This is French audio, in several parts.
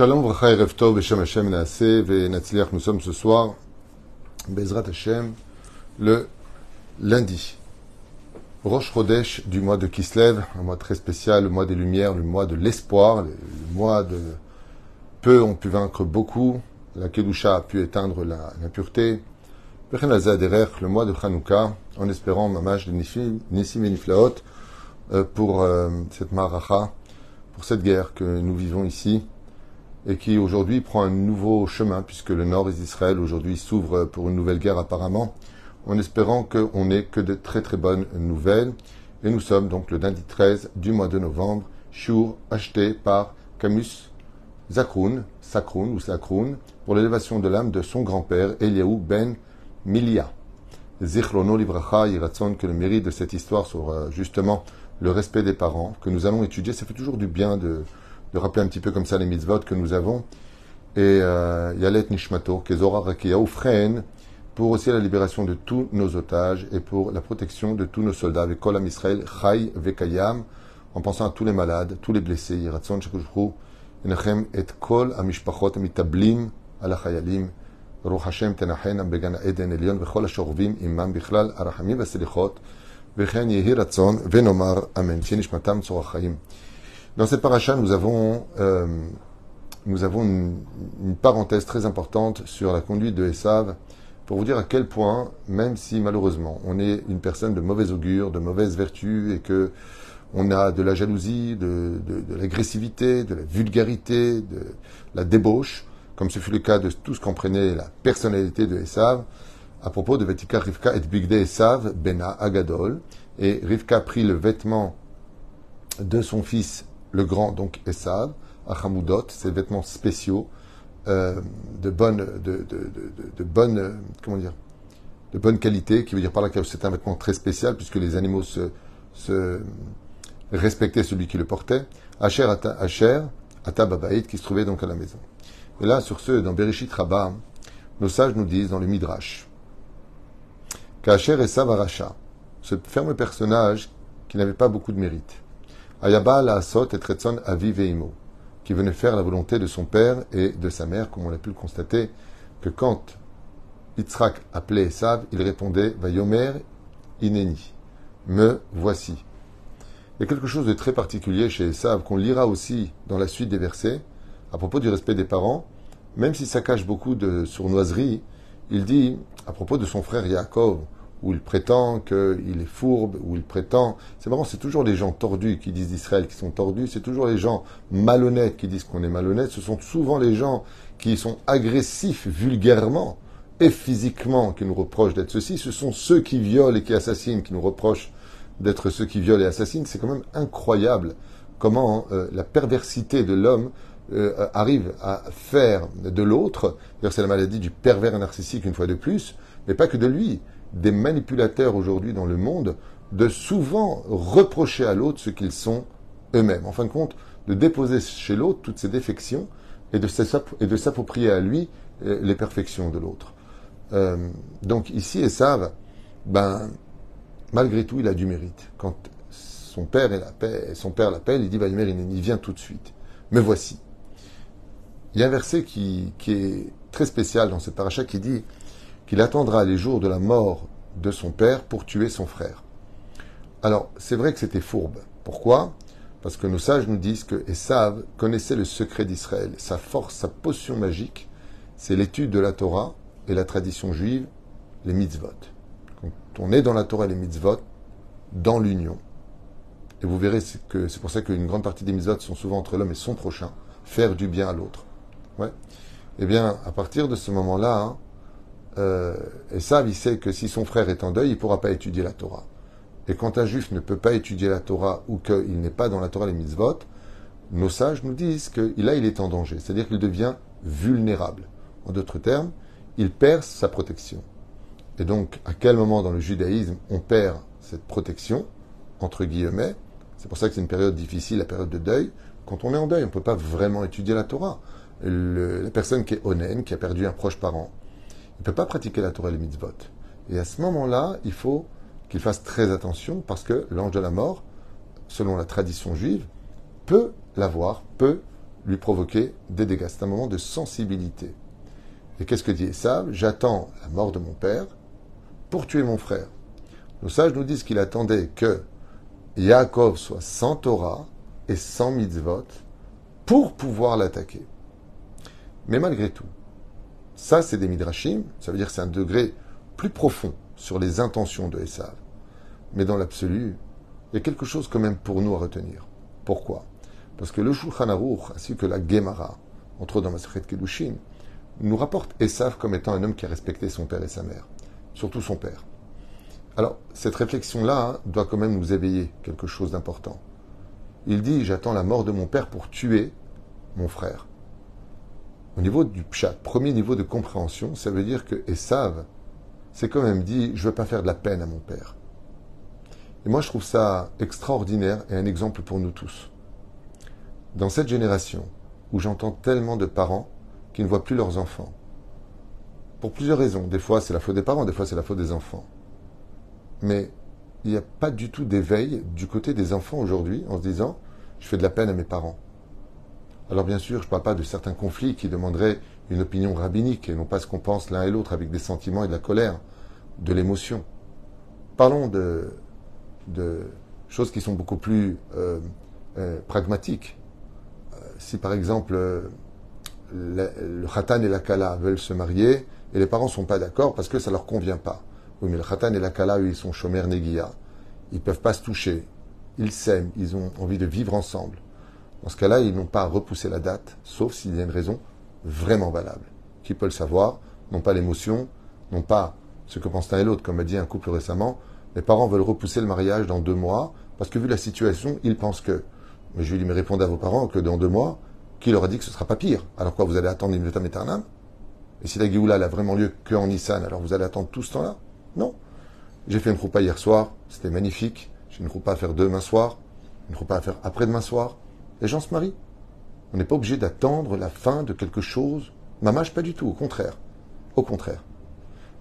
Shalom, Hashem nous sommes ce soir, Bezrat Hashem, le lundi. Rosh Chodesh du mois de Kislev, un mois très spécial, le mois des Lumières, le mois de l'espoir, le mois de peu ont pu vaincre beaucoup, la Kedusha a pu éteindre l'impureté, le mois de Chanukah, en espérant Mamash de Nissim et Niflaot euh, pour euh, cette Maracha, pour cette guerre que nous vivons ici et qui aujourd'hui prend un nouveau chemin puisque le nord d'Israël aujourd'hui s'ouvre pour une nouvelle guerre apparemment, en espérant qu'on n'ait que de très très bonnes nouvelles. Et nous sommes donc le lundi 13 du mois de novembre, Shur acheté par Camus Zakroun, Sakroun ou Sakroun, pour l'élévation de l'âme de son grand-père, Eliaou ben Milia. Zichrono Libracha, Yiratson, que le mérite de cette histoire soit justement le respect des parents, que nous allons étudier. Ça fait toujours du bien de, de rappeler un petit peu comme ça les mitzvot que nous avons. Et euh, Yalet Nishmato, Kezora Rakia Ufren, pour aussi la libération de tous nos otages et pour la protection de tous nos soldats, avec Kolam Israël, Chai Vekayam, en pensant à tous les malades, tous les blessés, Yiratson Shekushru, Enachem et Kol Amishpachot Mitablim ala Chayalim, Ruch Hashem Tenachen Began Eden Elion, Vechol Ashorvim Imam Bichlal Arachamim Veselichot, Vechen Yehi Ratzon, Venomar Amen, Shenishmatam Tzorachayim. Dans cette paracha, nous avons, euh, nous avons une, parenthèse très importante sur la conduite de Esav pour vous dire à quel point, même si malheureusement on est une personne de mauvaise augure, de mauvaise vertu et que on a de la jalousie, de l'agressivité, de la vulgarité, de la débauche, comme ce fut le cas de tout ce qu'emprenait la personnalité de Esav, à propos de Vetika Rivka et Bigde Esav, Bena Agadol, et Rivka prit le vêtement de son fils le grand, donc Esav, Achamoudot, ses vêtements spéciaux, euh, de bonne, de, bonne, comment dire, de bonne qualité, qui veut dire par là que c'est un vêtement très spécial, puisque les animaux se, respectaient celui qui le portait. Asher, Asher, qui se trouvait donc à la maison. Et là, sur ce, dans Bereshit Rabbah, nos sages nous disent dans le Midrash, qu'Asher Esav Aracha, ce ferme personnage qui n'avait pas beaucoup de mérite, Ayaba la et Tretson Aviveimo, qui venait faire la volonté de son père et de sa mère, comme on a pu le constater, que quand Yitzhak appelait Esav, il répondait Vayomer Ineni, me voici. Il y a quelque chose de très particulier chez Esav qu'on lira aussi dans la suite des versets, à propos du respect des parents, même si ça cache beaucoup de sournoiserie, il dit, à propos de son frère Yaakov, où il prétend qu'il est fourbe, où il prétend... C'est marrant, c'est toujours les gens tordus qui disent d'Israël qui sont tordus, c'est toujours les gens malhonnêtes qui disent qu'on est malhonnête, ce sont souvent les gens qui sont agressifs vulgairement et physiquement qui nous reprochent d'être ceci, ce sont ceux qui violent et qui assassinent qui nous reprochent d'être ceux qui violent et assassinent. C'est quand même incroyable comment euh, la perversité de l'homme euh, arrive à faire de l'autre, c'est la maladie du pervers narcissique une fois de plus, mais pas que de lui, des manipulateurs aujourd'hui dans le monde de souvent reprocher à l'autre ce qu'ils sont eux-mêmes. En fin de compte, de déposer chez l'autre toutes ses défections et de s'approprier à lui euh, les perfections de l'autre. Euh, donc ici, Esav, ben, malgré tout, il a du mérite. Quand son père, son père l'appelle, il dit, bah, il vient tout de suite. Me voici. Il y a un verset qui, qui est très spécial dans cette paracha qui dit qu'il attendra les jours de la mort de son père pour tuer son frère. Alors, c'est vrai que c'était fourbe. Pourquoi? Parce que nos sages nous disent que Esav connaissait le secret d'Israël. Sa force, sa potion magique, c'est l'étude de la Torah et la tradition juive, les mitzvot. Quand on est dans la Torah et les mitzvot, dans l'union, et vous verrez que c'est pour ça qu'une grande partie des mitzvot sont souvent entre l'homme et son prochain, faire du bien à l'autre. Ouais. Eh bien, à partir de ce moment-là, hein, euh, Esav, il sait que si son frère est en deuil, il ne pourra pas étudier la Torah. Et quand un juif ne peut pas étudier la Torah ou qu'il n'est pas dans la Torah les mitzvot, nos sages nous disent que là, il est en danger. C'est-à-dire qu'il devient vulnérable. En d'autres termes, il perd sa protection. Et donc, à quel moment dans le judaïsme on perd cette protection, entre guillemets? C'est pour ça que c'est une période difficile, la période de deuil. Quand on est en deuil, on ne peut pas vraiment étudier la Torah. la personne qui est onen, qui a perdu un proche parent, ne peut pas pratiquer la Torah et les mitzvot. Et à ce moment-là, il faut qu'il fasse très attention parce que l'ange de la mort, selon la tradition juive, peut l'avoir, peut lui provoquer des dégâts. C'est un moment de sensibilité. Et qu'est-ce que dit Esav? J'attends la mort de mon père pour tuer mon frère. Nos sages nous disent qu'il attendait que Yaakov soit sans Torah et sans mitzvot pour pouvoir l'attaquer. Mais malgré tout, ça c'est des midrashim, ça veut dire que c'est un degré plus profond sur les intentions de Esav. Mais dans l'absolu, il y a quelque chose quand même pour nous à retenir. Pourquoi? Parce que le Shulchan Aruch ainsi que la Gemara, entre autres dans Masechet Kedushin, nous rapporte Esav comme étant un homme qui a respecté son père et sa mère, surtout son père. Alors, cette réflexion-là hein, doit quand même nous éveiller quelque chose d'important. Il dit J'attends la mort de mon père pour tuer mon frère. Au niveau du pshat, premier niveau de compréhension, ça veut dire que Esav s'est quand même dit Je ne veux pas faire de la peine à mon père. Et moi, je trouve ça extraordinaire et un exemple pour nous tous. Dans cette génération où j'entends tellement de parents qui ne voient plus leurs enfants, pour plusieurs raisons. Des fois, c'est la faute des parents, des fois, c'est la faute des enfants. Mais il n'y a pas du tout d'éveil du côté des enfants aujourd'hui en se disant je fais de la peine à mes parents. Alors bien sûr, je ne parle pas de certains conflits qui demanderaient une opinion rabbinique et non pas ce qu'on pense l'un et l'autre avec des sentiments et de la colère, de l'émotion. Parlons de, choses qui sont beaucoup plus euh, euh, pragmatiques. Euh, si par exemple le, le khatan et la kala veulent se marier et les parents ne sont pas d'accord parce que ça ne leur convient pas. Oui, mais le khatan et la kala, eux, ils sont chômeurs negia. Ils ne peuvent pas se toucher. Ils s'aiment. Ils ont envie de vivre ensemble. Dans ce cas-là, ils n'ont pas à repousser la date, sauf s'il y a une raison vraiment valable. Qui peut le savoir Non pas l'émotion, non pas ce que pense l'un et l'autre, comme a dit un couple récemment. Les parents veulent repousser le mariage dans deux mois, parce que vu la situation, ils pensent que. Mais je lui dis, mais répondez à vos parents que dans deux mois, qui leur a dit que ce ne sera pas pire? Alors quoi, vous allez attendre une vitam aeternam? Et si la Géoula a vraiment lieu qu'en Nissan, alors vous allez attendre tout ce temps-là? Non. J'ai fait une roupa hier soir, c'était magnifique. J'ai une roupa à faire demain soir, une roupa à faire après-demain soir. Les gens se marient. On n'est pas obligé d'attendre la fin de quelque chose. Mamage, pas du tout, au contraire. Au contraire.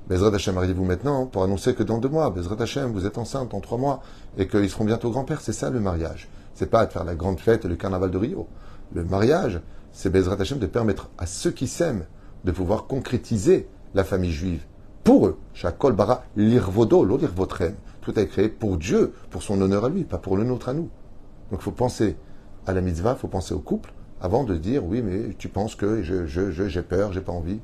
Bezrat Hashem, mariez-vous maintenant pour annoncer que dans deux mois, Bezrat Hashem, vous êtes enceinte en trois mois et qu'ils seront bientôt grands-pères. C'est ça le mariage. C'est pas de faire la grande fête et le carnaval de Rio. Le mariage, c'est Bezrat Hashem de permettre à ceux qui s'aiment de pouvoir concrétiser la famille juive. Pour eux, Shakol bara l'irvodo, l'olirvotrem. Tout est créé pour Dieu, pour son honneur à lui, pas pour le nôtre à nous. Donc il faut penser à la mitzvah, il faut penser au couple, avant de dire oui, mais tu penses que je, je, je, j'ai peur, j'ai pas envie.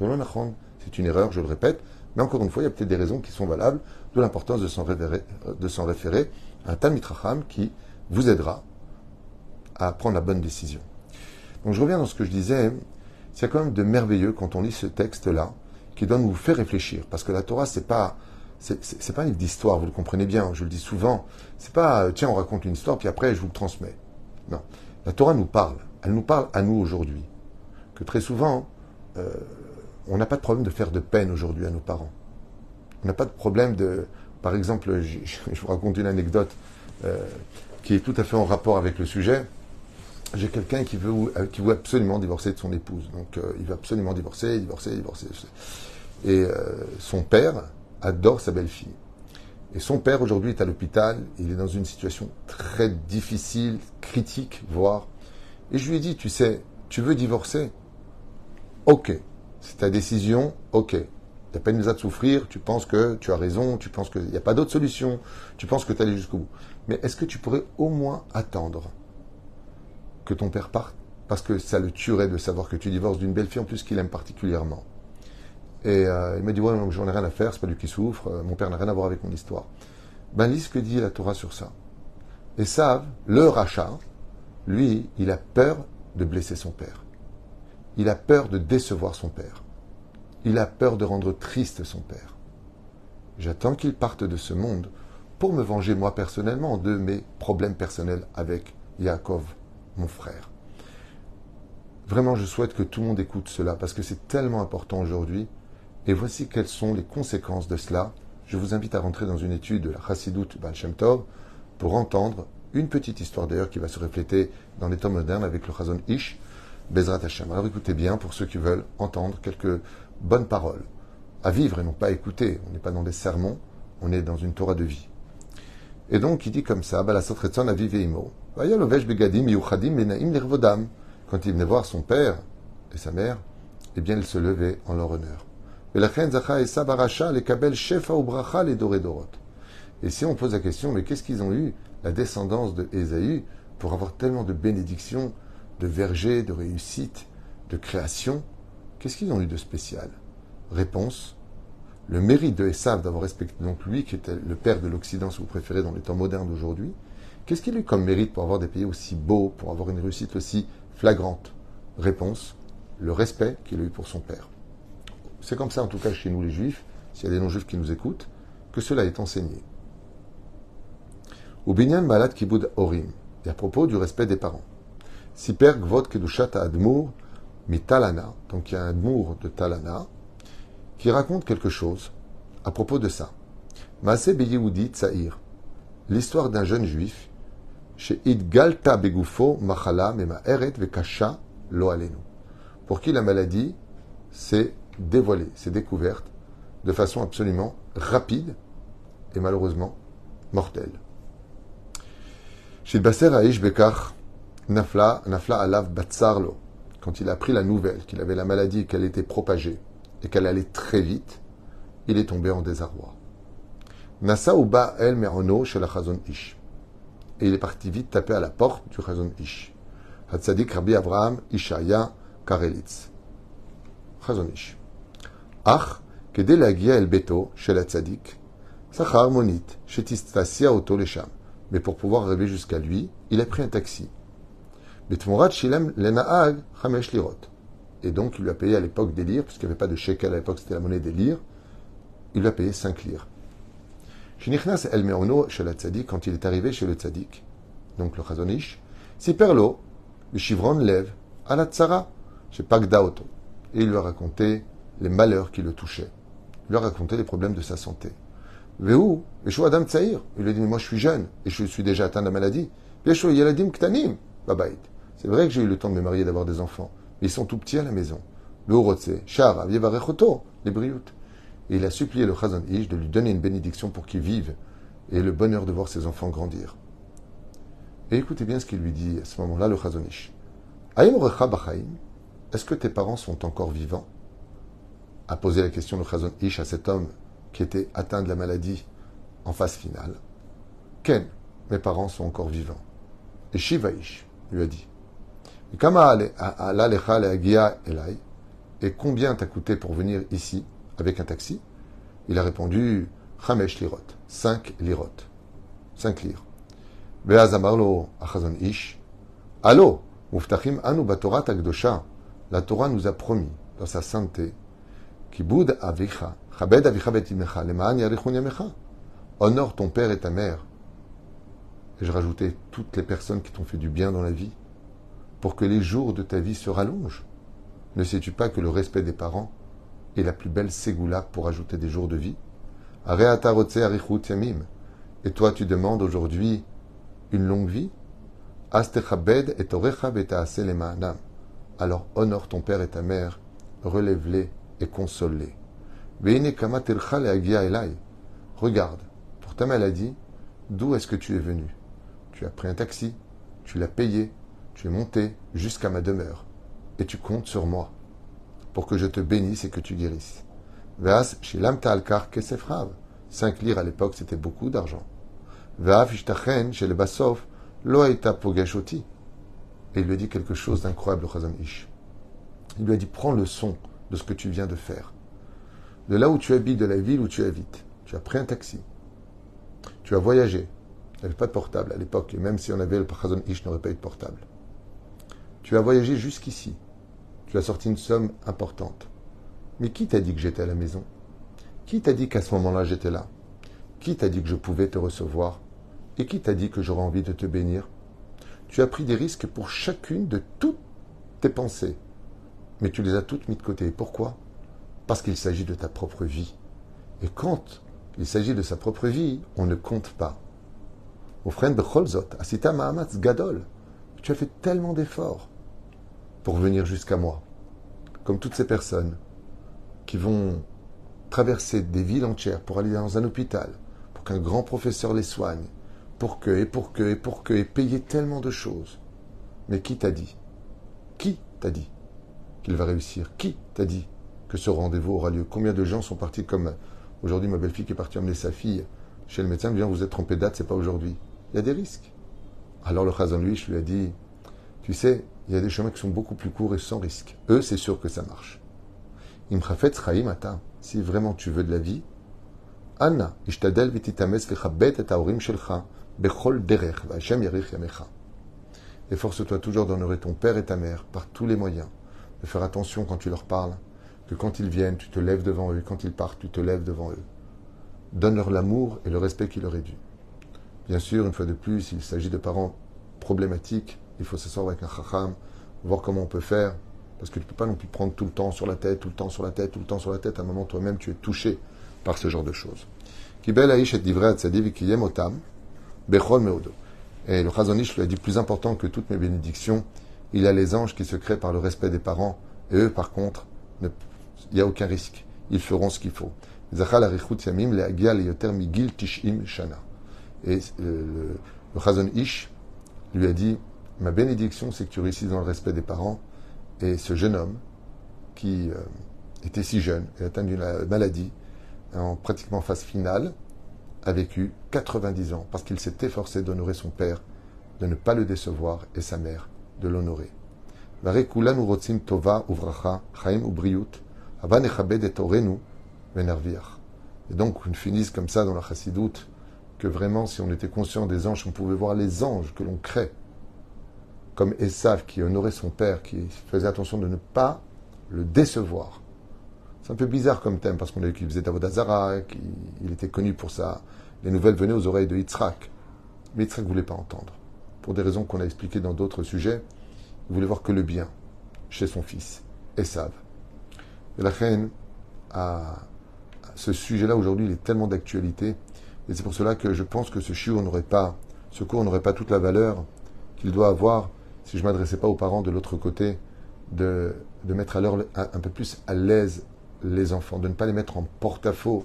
C'est une erreur, je le répète, mais encore une fois, il y a peut-être des raisons qui sont valables, de l'importance de s'en référer, s'en référer à un Talmid qui vous aidera à prendre la bonne décision. Donc je reviens dans ce que je disais, c'est quand même de merveilleux quand on lit ce texte-là, qui doit nous faire réfléchir, parce que la Torah, c'est pas c'est pas un livre d'histoire, vous le comprenez bien, je le dis souvent. C'est pas, euh, tiens, on raconte une histoire, puis après, je vous le transmets. Non. La Torah nous parle. Elle nous parle à nous aujourd'hui. Que très souvent, euh, on n'a pas de problème de faire de peine aujourd'hui à nos parents. On n'a pas de problème de. Par exemple, je, vous raconte une anecdote euh, qui est tout à fait en rapport avec le sujet. J'ai quelqu'un qui veut, qui veut absolument divorcer de son épouse. Donc, euh, il veut absolument divorcer, divorcer, divorcer. Et son père adore sa belle-fille. Et son père aujourd'hui est à l'hôpital, il est dans une situation très difficile, critique, voire. Et je lui ai dit, tu sais, tu veux divorcer? Ok. C'est ta décision, ok. T'as pas une à de souffrir, tu penses que tu as raison, tu penses qu'il n'y a pas d'autre solution, tu penses que tu allé jusqu'au bout. Mais est-ce que tu pourrais au moins attendre que ton père parte? Parce que ça le tuerait de savoir que tu divorces d'une belle fille en plus qu'il aime particulièrement. Et euh, il m'a dit, ouais, j'en ai rien à faire, c'est pas lui qui souffre, euh, mon père n'a rien à voir avec mon histoire. Ben, lis ce que dit la Torah sur ça. Et savent, le rachat, lui, il a peur de blesser son père. Il a peur de décevoir son père. Il a peur de rendre triste son père. J'attends qu'il parte de ce monde pour me venger moi personnellement de mes problèmes personnels avec Yaakov, mon frère. Vraiment, je souhaite que tout le monde écoute cela parce que c'est tellement important aujourd'hui et voici quelles sont les conséquences de cela. Je vous invite à rentrer dans une étude de la Chassidut Baal Shem Tov pour entendre une petite histoire d'ailleurs qui va se refléter dans les temps modernes avec le Chazon Ish, Bezrat Hashem. Alors écoutez bien pour ceux qui veulent entendre quelques bonnes paroles à vivre et non pas écouter. On n'est pas dans des sermons, on est dans une Torah de vie. Et donc il dit comme ça, Balasot Retzon Aviv Begadim Benaim quand il venait voir son père et sa mère, eh bien, il se levait en leur honneur. Et si on pose la question, mais qu'est-ce qu'ils ont eu, la descendance de Ésaü, pour avoir tellement de bénédictions, de vergers, de réussite, de création Qu'est-ce qu'ils ont eu de spécial? Réponse le mérite de Esav d'avoir respecté donc lui, qui était le père de l'Occident, si vous préférez, dans les temps modernes d'aujourd'hui, qu'est-ce qu'il a eu comme mérite pour avoir des pays aussi beaux, pour avoir une réussite aussi flagrante? Réponse le respect qu'il a eu pour son père. C'est comme ça, en tout cas, chez nous les juifs, s'il y a des non-juifs qui nous écoutent, que cela est enseigné. Ou binyan malad kibud orim, et à propos du respect des parents. Siper gvot kedushat admur mitalana, donc il y a un admour de talana, qui raconte quelque chose à propos de ça. Maase Beyehoudi Tsaïr, l'histoire d'un jeune juif, chez Idgalta Begufo Machala Mema Eret Vekasha Lo pour qui la maladie s'est dévoilée, s'est découverte de façon absolument rapide et malheureusement mortelle. Chez Basser Aish Bekar Nafla, Nafla Alav Batsarlo, quand il a appris la nouvelle qu'il avait la maladie qu'elle était propagée, et qu'elle allait très vite, il est tombé en désarroi. Nasa Uba El Merono chez Chazon Ish. Et il est parti vite taper à la porte du Chazon Ish. Rabbi Abraham Ishaya Karelitz. Chazon Ish. Que dès la guia el beto, chez la tzadik, Sachar monit, chez Tistasia auto lesham. Mais pour pouvoir arriver jusqu'à lui, il a pris un taxi. Betmorat shilem lenaag chamesh lirot. Et donc, il lui a payé à l'époque des lires, puisqu'il n'y avait pas de shekel à l'époque, c'était la monnaie des lires. Il lui a payé 5 lires. Shinichnas el meono chez la tzadik, quand il est arrivé chez le tzadik, donc le chazonish, si perlo, le chivron lève, à la tzara, chez Pagda auto. Et il lui a raconté les malheurs qui le touchaient. Il lui a raconté les problèmes de sa santé. Vehu, Veshu Adam Tzair. Il lui a dit, moi je suis jeune et je suis déjà atteint de la maladie. Veshu Yeladim Ktanim, Babait. C'est vrai que j'ai eu le temps de me marier d'avoir des enfants ils sont tout petits à la maison. Le Shara, les brioutes. Et il a supplié le Chazon Ish de lui donner une bénédiction pour qu'il vive et le bonheur de voir ses enfants grandir. Et écoutez bien ce qu'il lui dit à ce moment-là, le Chazon Ish. Est-ce que tes parents sont encore vivants? A posé la question le Chazon Ish à cet homme qui était atteint de la maladie en phase finale. Ken, mes parents sont encore vivants. Et Shiva-Ish lui a dit et combien t'a coûté pour venir ici avec un taxi? Il a répondu Chamesh lirot, 5 lirot, 5 lire. Beazamarlo achazon ish. Allo, muftachim anu batorat agdosha. La Torah nous a promis dans sa sainteté Avicha, chabed. Honore ton père et ta mère. Et je rajoutais toutes les personnes qui t'ont fait du bien dans la vie pour que les jours de ta vie se rallongent. Ne sais-tu pas que le respect des parents est la plus belle ségoula pour ajouter des jours de vie? Et toi, tu demandes aujourd'hui une longue vie? Alors honore ton père et ta mère, relève-les et console-les. Regarde, pour ta maladie, d'où est-ce que tu es venu? Tu as pris un taxi, tu l'as payé, tu es monté jusqu'à ma demeure, et tu comptes sur moi, pour que je te bénisse et que tu guérisses. Veas shilamta alkar kesefrav. Cinq lires à l'époque, c'était beaucoup d'argent. Chez le pogashoti. Et il lui a dit quelque chose d'incroyable, Chazan Ish. Il lui a dit, prends le son de ce que tu viens de faire. De là où tu habites, de la ville où tu habites. Tu as pris un taxi. Tu as voyagé. Il n'y avait pas de portable à l'époque, et même si on avait le Chazon Ish, n'aurait pas eu de portable. Tu as voyagé jusqu'ici. Tu as sorti une somme importante. Mais qui t'a dit que j'étais à la maison? Qui t'a dit qu'à ce moment-là j'étais là? Qui t'a dit que je pouvais te recevoir? Et qui t'a dit que j'aurais envie de te bénir? Tu as pris des risques pour chacune de toutes tes pensées. Mais tu les as toutes mis de côté. Pourquoi? Parce qu'il s'agit de ta propre vie. Et quand il s'agit de sa propre vie, on ne compte pas. Au frère de Cholzot, Asita Mahamatz Gadol, tu as fait tellement d'efforts pour venir jusqu'à moi. Comme toutes ces personnes qui vont traverser des villes entières pour aller dans un hôpital, pour qu'un grand professeur les soigne, pour que, et pour que, et pour que, et payer tellement de choses. Mais qui t'a dit? Qui t'a dit? Qu'il va réussir Qui t'a dit que ce rendez-vous aura lieu? Combien de gens sont partis comme aujourd'hui ma belle-fille qui est partie emmener sa fille chez le médecin, vient vous êtes trompé de date, c'est pas aujourd'hui. Il y a des risques. Alors le Chazon lui, je lui ai dit, tu sais, il y a des chemins qui sont beaucoup plus courts et sans risque. Eux, c'est sûr que ça marche. Imchafet. Si vraiment tu veux de la vie, Anna, ishtadel et shelcha, bechol derech, vachem yarich yamecha. Efforce-toi toujours d'honorer ton père et ta mère par tous les moyens, de faire attention quand tu leur parles, que quand ils viennent, tu te lèves devant eux, quand ils partent, tu te lèves devant eux. Donne-leur l'amour et le respect qui leur est dû. Bien sûr, une fois de plus, s'il s'agit de parents problématiques, il faut s'asseoir avec un chacham, voir comment on peut faire, parce que tu ne peux pas non plus prendre tout le temps sur la tête, tout le temps sur la tête, tout le temps sur la tête. À un moment, toi-même, tu es touché par ce genre de choses. Et le Chazonish lui a dit plus important que toutes mes bénédictions, il y a les anges qui se créent par le respect des parents, et eux, par contre, il n'y a aucun risque. Ils feront ce qu'il faut. Et le, le Chazon Ish lui a dit Ma bénédiction, c'est que tu réussisses dans le respect des parents. Et ce jeune homme, qui euh, était si jeune et atteint d'une maladie, en pratiquement phase finale, a vécu 90 ans parce qu'il s'est efforcé d'honorer son père, de ne pas le décevoir, et sa mère, de l'honorer. tova uvracha, chaim et donc, on finisse comme ça dans la chassidoute, que vraiment, si on était conscient des anges, on pouvait voir les anges que l'on crée, comme Esav qui honorait son père, qui faisait attention de ne pas le décevoir. C'est un peu bizarre comme thème, parce qu'on a vu qu'il faisait Avodazara, qu'il était connu pour ça. Les nouvelles venaient aux oreilles de Yitzhak. Mais Yitzhak ne voulait pas entendre. Pour des raisons qu'on a expliquées dans d'autres sujets, il voulait voir que le bien chez son fils, Esav. Et la reine a ce sujet-là aujourd'hui, il est tellement d'actualité. Et c'est pour cela que je pense que ce shiur n'aurait pas, ce cours n'aurait pas toute la valeur qu'il doit avoir si je ne m'adressais pas aux parents de l'autre côté, de, mettre à un peu plus à l'aise les enfants, de ne pas les mettre en porte-à-faux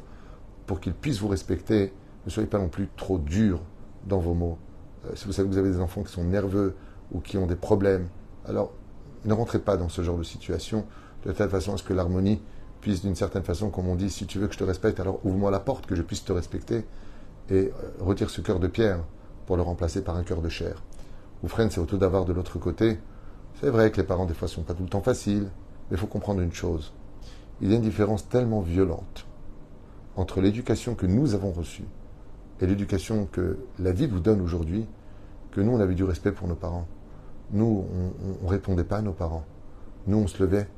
pour qu'ils puissent vous respecter. Ne soyez pas non plus trop dur dans vos mots. Euh, si vous savez que vous avez des enfants qui sont nerveux ou qui ont des problèmes, alors ne rentrez pas dans ce genre de situation de telle façon à ce que l'harmonie puisse d'une certaine façon, comme on dit, si tu veux que je te respecte, alors ouvre-moi la porte, que je puisse te respecter, et euh, retire ce cœur de pierre pour le remplacer par un cœur de chair. Ou freine, c'est auto d'avoir de l'autre côté. C'est vrai que les parents, des fois, sont pas tout le temps faciles, mais il faut comprendre une chose. Il y a une différence tellement violente entre l'éducation que nous avons reçue et l'éducation que la vie vous donne aujourd'hui, que nous, on avait du respect pour nos parents. Nous, on ne répondait pas à nos parents. Nous, on se levait.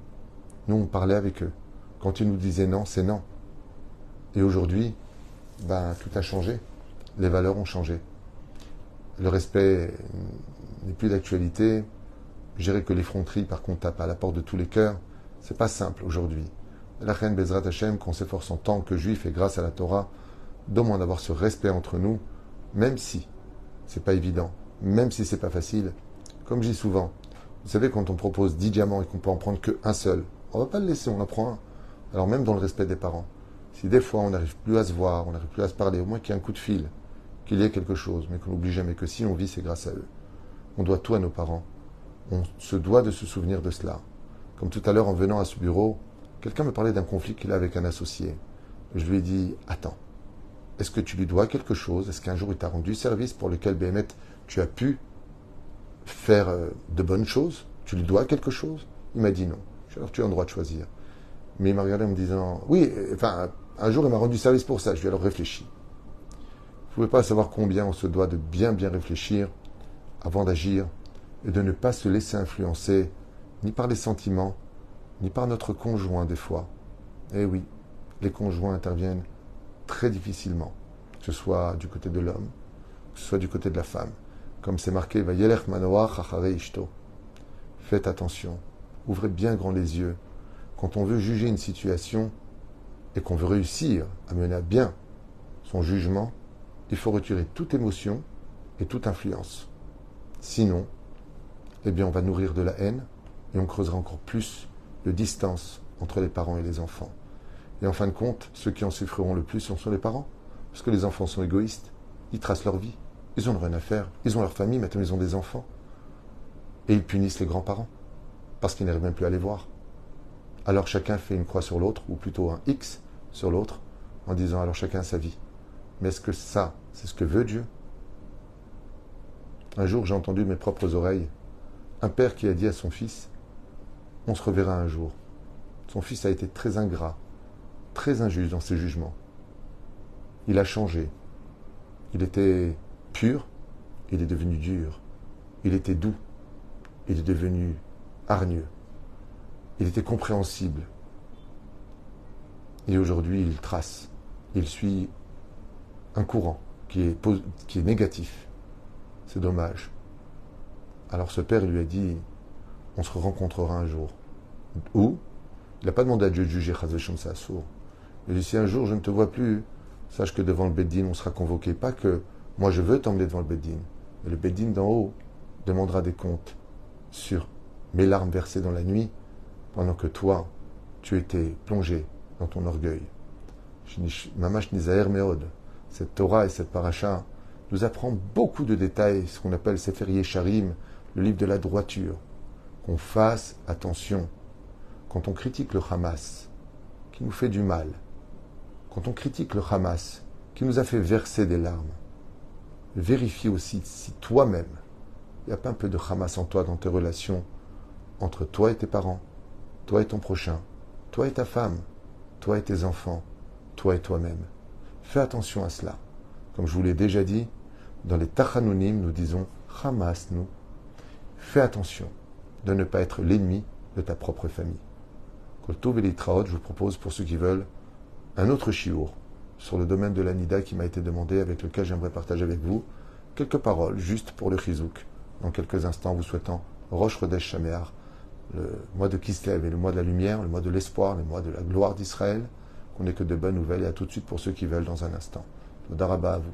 Nous, on parlait avec eux. Quand ils nous disaient non, c'est non. Et aujourd'hui, ben, tout a changé. Les valeurs ont changé. Le respect n'est plus d'actualité. Dirais que l'effronterie, par contre, tape à la porte de tous les cœurs. C'est pas simple aujourd'hui. La reine Bezrat Hashem, qu'on s'efforce en tant que juif et grâce à la Torah, demande d'avoir ce respect entre nous, même si c'est pas évident, même si c'est pas facile. Comme je dis souvent, vous savez, quand on propose 10 diamants et qu'on peut en prendre qu'un seul, on va pas le laisser, on en prend un. Alors même dans le respect des parents, si des fois on n'arrive plus à se voir, on n'arrive plus à se parler, au moins qu'il y ait un coup de fil, qu'il y ait quelque chose, mais qu'on n'oublie jamais que si on vit, c'est grâce à eux. On doit tout à nos parents. On se doit de se souvenir de cela. Comme tout à l'heure en venant à ce bureau, quelqu'un me parlait d'un conflit qu'il a avec un associé. Je lui ai dit, attends, est-ce que tu lui dois quelque chose? Est-ce qu'un jour il t'a rendu service pour lequel, BMET, tu as pu faire euh, de bonnes choses? Tu lui dois quelque chose? Il m'a dit non. Alors tu as le droit de choisir. Mais il m'a regardé en me disant Oui, enfin, un jour il m'a rendu service pour ça. Je lui ai alors réfléchi. Vous ne pouvez pas savoir combien on se doit de bien bien réfléchir avant d'agir et de ne pas se laisser influencer ni par les sentiments, ni par notre conjoint des fois. Eh oui, les conjoints interviennent très difficilement, que ce soit du côté de l'homme, que ce soit du côté de la femme. Comme c'est marqué, Faites attention, ouvrez bien grand les yeux quand on veut juger une situation et qu'on veut réussir à mener à bien son jugement, il faut retirer toute émotion et toute influence. Sinon, eh bien, on va nourrir de la haine et on creusera encore plus de distance entre les parents et les enfants. Et en fin de compte, ceux qui en souffriront le plus sont les parents. Parce que les enfants sont égoïstes. Ils tracent leur vie. Ils n'ont rien à faire. Ils ont leur famille, maintenant ils ont des enfants. Et ils punissent les grands-parents. parce qu'il n'arrive même plus à les voir. Alors chacun fait une croix sur l'autre, ou plutôt un X sur l'autre, en disant alors chacun sa vie. Mais est-ce que ça, c'est ce que veut Dieu? Un jour, j'ai entendu mes propres oreilles un père qui a dit à son fils On se reverra un jour. Son fils a été très ingrat, très injuste dans ses jugements. Il a changé. Il était pur, il est devenu dur. Il était doux, il est devenu hargneux. Il était compréhensible. Et aujourd'hui, il trace. Il suit un courant qui est, négatif. C'est dommage. Alors ce père lui a dit On se rencontrera un jour. Où? Il n'a pas demandé à Dieu de juger Chazvesham sourd. Il dit Si un jour je ne te vois plus, sache que devant le Beddin, on sera convoqué. Pas que moi je veux t'emmener devant le Beddin. Mais le Beddin d'en haut demandera des comptes sur mes larmes versées dans la nuit, pendant que toi, tu étais plongé dans ton orgueil. Mamash Nizaher Meod, cette Torah et cette paracha nous apprend beaucoup de détails, ce qu'on appelle Sefer Yesharim, le livre de la droiture. Qu'on fasse attention quand on critique le Hamas, qui nous fait du mal, quand on critique le Hamas, qui nous a fait verser des larmes, vérifie aussi si toi-même, il n'y a pas un peu de Hamas en toi dans tes relations entre toi et tes parents, toi et ton prochain, toi et ta femme, toi et tes enfants, toi et toi-même. Fais attention à cela. Comme je vous l'ai déjà dit, dans les Tachanounim, nous disons Hamas, nous. Fais attention de ne pas être l'ennemi de ta propre famille. Koltov et je vous propose pour ceux qui veulent un autre chiour sur le domaine de l'anida qui m'a été demandé, avec lequel j'aimerais partager avec vous quelques paroles juste pour le chizouk. Dans quelques instants, vous souhaitant Roche Rodesh Shamear, le mois de Kislev et le mois de la lumière, le mois de l'espoir, le mois de la gloire d'Israël, qu'on n'ait que de bonnes nouvelles et à tout de suite pour ceux qui veulent dans un instant. Daraba à vous.